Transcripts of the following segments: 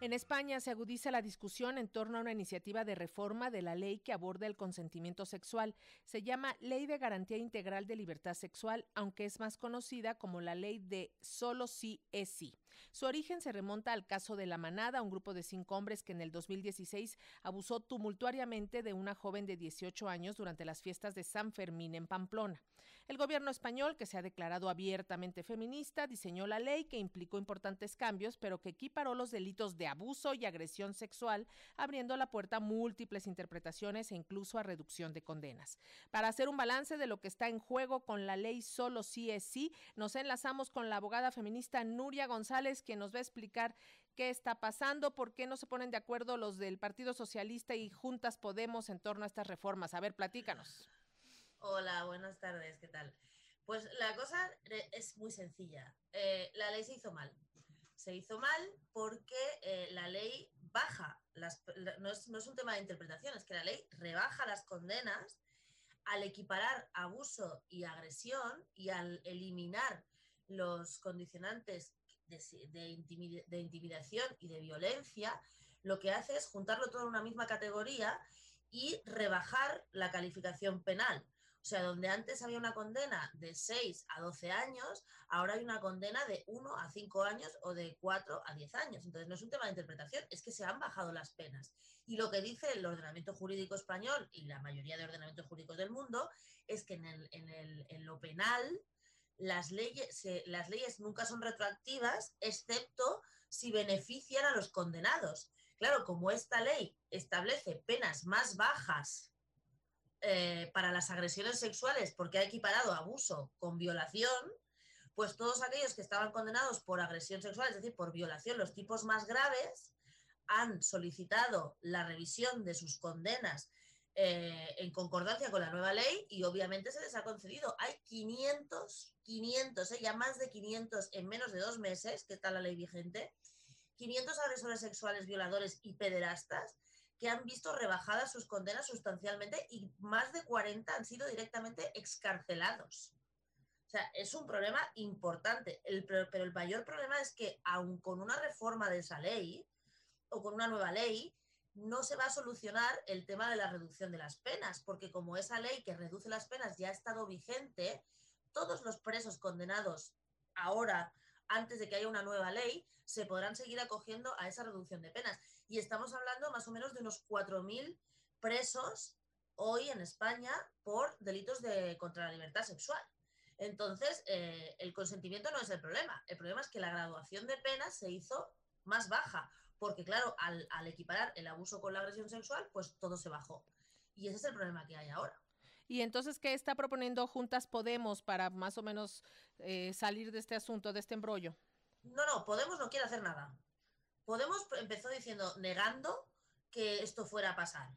En España se agudiza la discusión en torno a una iniciativa de reforma de la ley que aborda el consentimiento sexual. Se llama Ley de Garantía Integral de Libertad Sexual, aunque es más conocida como la Ley de Solo sí es sí. Su origen se remonta al caso de La Manada, un grupo de cinco hombres que en el 2016 abusó tumultuariamente de una joven de 18 años durante las fiestas de San Fermín en Pamplona. El gobierno español, que se ha declarado abiertamente feminista, diseñó la ley que implicó importantes cambios, pero que equiparó los delitos de abuso y agresión sexual, abriendo la puerta a múltiples interpretaciones e incluso a reducción de condenas. Para hacer un balance de lo que está en juego con la ley solo sí es sí, nos enlazamos con la abogada feminista Nuria González, quien nos va a explicar qué está pasando, por qué no se ponen de acuerdo los del Partido Socialista y Juntas Podemos en torno a estas reformas. A ver, platícanos. Hola, buenas tardes, ¿qué tal? Pues la cosa es muy sencilla. Eh, la ley se hizo mal se hizo mal porque eh, la ley baja, las, no es un tema de interpretación, es que la ley rebaja las condenas al equiparar abuso y agresión y al eliminar los condicionantes de, de, intimidación y de violencia, lo que hace es juntarlo todo en una misma categoría y rebajar la calificación penal. O sea, donde antes había una condena de 6 a 12 años, ahora hay una condena de 1 a 5 años o de 4 a 10 años. Entonces, no es un tema de interpretación, es que se han bajado las penas. Y lo que dice el ordenamiento jurídico español y la mayoría de ordenamientos jurídicos del mundo es que en, el, en, el, en lo penal las leyes, las leyes nunca son retroactivas, excepto si benefician a los condenados. Claro, como esta ley establece penas más bajas eh, para las agresiones sexuales, porque ha equiparado abuso con violación, pues todos aquellos que estaban condenados por agresión sexual, es decir, por violación, los tipos más graves, han solicitado la revisión de sus condenas eh, en concordancia con la nueva ley y obviamente se les ha concedido. Hay 500, 500, eh, ya más de 500 en menos de dos meses, que está la ley vigente, 500 agresores sexuales, violadores y pederastas que han visto rebajadas sus condenas sustancialmente y más de 40 han sido directamente excarcelados. O sea, es un problema importante, pero el mayor problema es que aun con una reforma de esa ley o con una nueva ley, no se va a solucionar el tema de la reducción de las penas, porque como esa ley que reduce las penas ya ha estado vigente, todos los presos condenados ahora antes de que haya una nueva ley, se podrán seguir acogiendo a esa reducción de penas. Y estamos hablando más o menos de unos 4.000 presos hoy en España por delitos de, contra la libertad sexual. Entonces, eh, el consentimiento no es el problema. El problema es que la graduación de penas se hizo más baja, porque claro, al, al equiparar el abuso con la agresión sexual, pues todo se bajó. Y ese es el problema que hay ahora. Y entonces, ¿qué está proponiendo Juntas Podemos para más o menos eh, salir de este asunto, de este embrollo? No, no, Podemos no quiere hacer nada. Podemos empezó diciendo, negando que esto fuera a pasar.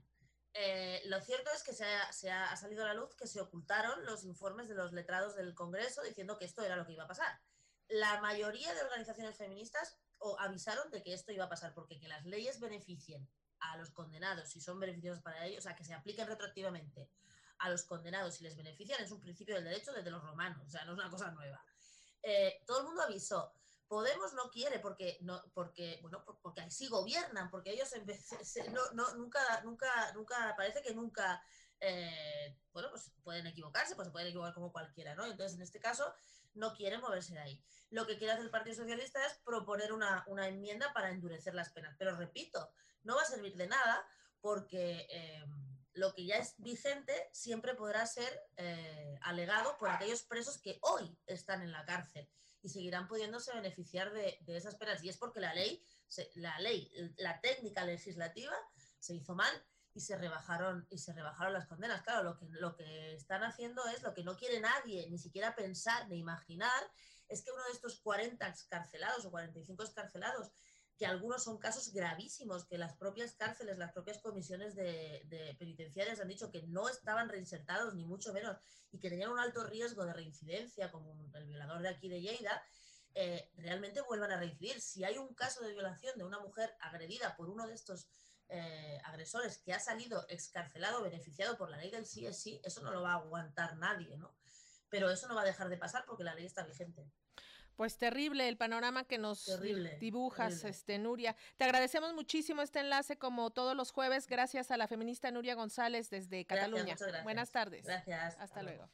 Eh, lo cierto es que se ha, salido a la luz que se ocultaron los informes de los letrados del Congreso diciendo que esto era lo que iba a pasar. La mayoría de organizaciones feministas avisaron de que esto iba a pasar, porque que las leyes beneficien a los condenados si son beneficiosos para ellos, o sea, que se apliquen retroactivamente a los condenados si les benefician es un principio del derecho desde los romanos, o sea, no es una cosa nueva. Eh, todo el mundo avisó. Podemos no quiere porque no porque bueno porque así gobiernan porque ellos no, no, nunca nunca nunca parece que nunca eh, bueno pues pueden equivocarse pues se pueden equivocar como cualquiera no entonces en este caso no quieren moverse de ahí. Lo que quiere hacer el Partido Socialista es proponer una, una enmienda para endurecer las penas. Pero repito no va a servir de nada porque eh, lo que ya es vigente siempre podrá ser eh, alegado por aquellos presos que hoy están en la cárcel y seguirán pudiéndose beneficiar de, esas penas. Y es porque la ley, la ley, la técnica legislativa se hizo mal y se rebajaron y se rebajaron las condenas. Claro, lo que, lo que están haciendo es lo que no quiere nadie ni siquiera pensar ni imaginar es que uno de estos 40 escarcelados o 45 escarcelados que algunos son casos gravísimos, que las propias cárceles, las propias comisiones de, penitenciarias han dicho que no estaban reinsertados, ni mucho menos, y que tenían un alto riesgo de reincidencia, como el violador de aquí de Lleida, eh, realmente vuelvan a reincidir. Si hay un caso de violación de una mujer agredida por uno de estos eh, agresores que ha salido excarcelado, beneficiado por la ley del sí es sí, eso no lo va a aguantar nadie, ¿no? Pero eso no va a dejar de pasar porque la ley está vigente. Pues terrible el panorama que nos dibujas, terrible. este Nuria. Te agradecemos muchísimo este enlace como todos los jueves, gracias a la feminista Nuria González desde Cataluña. Buenas tardes. Gracias. Hasta, luego.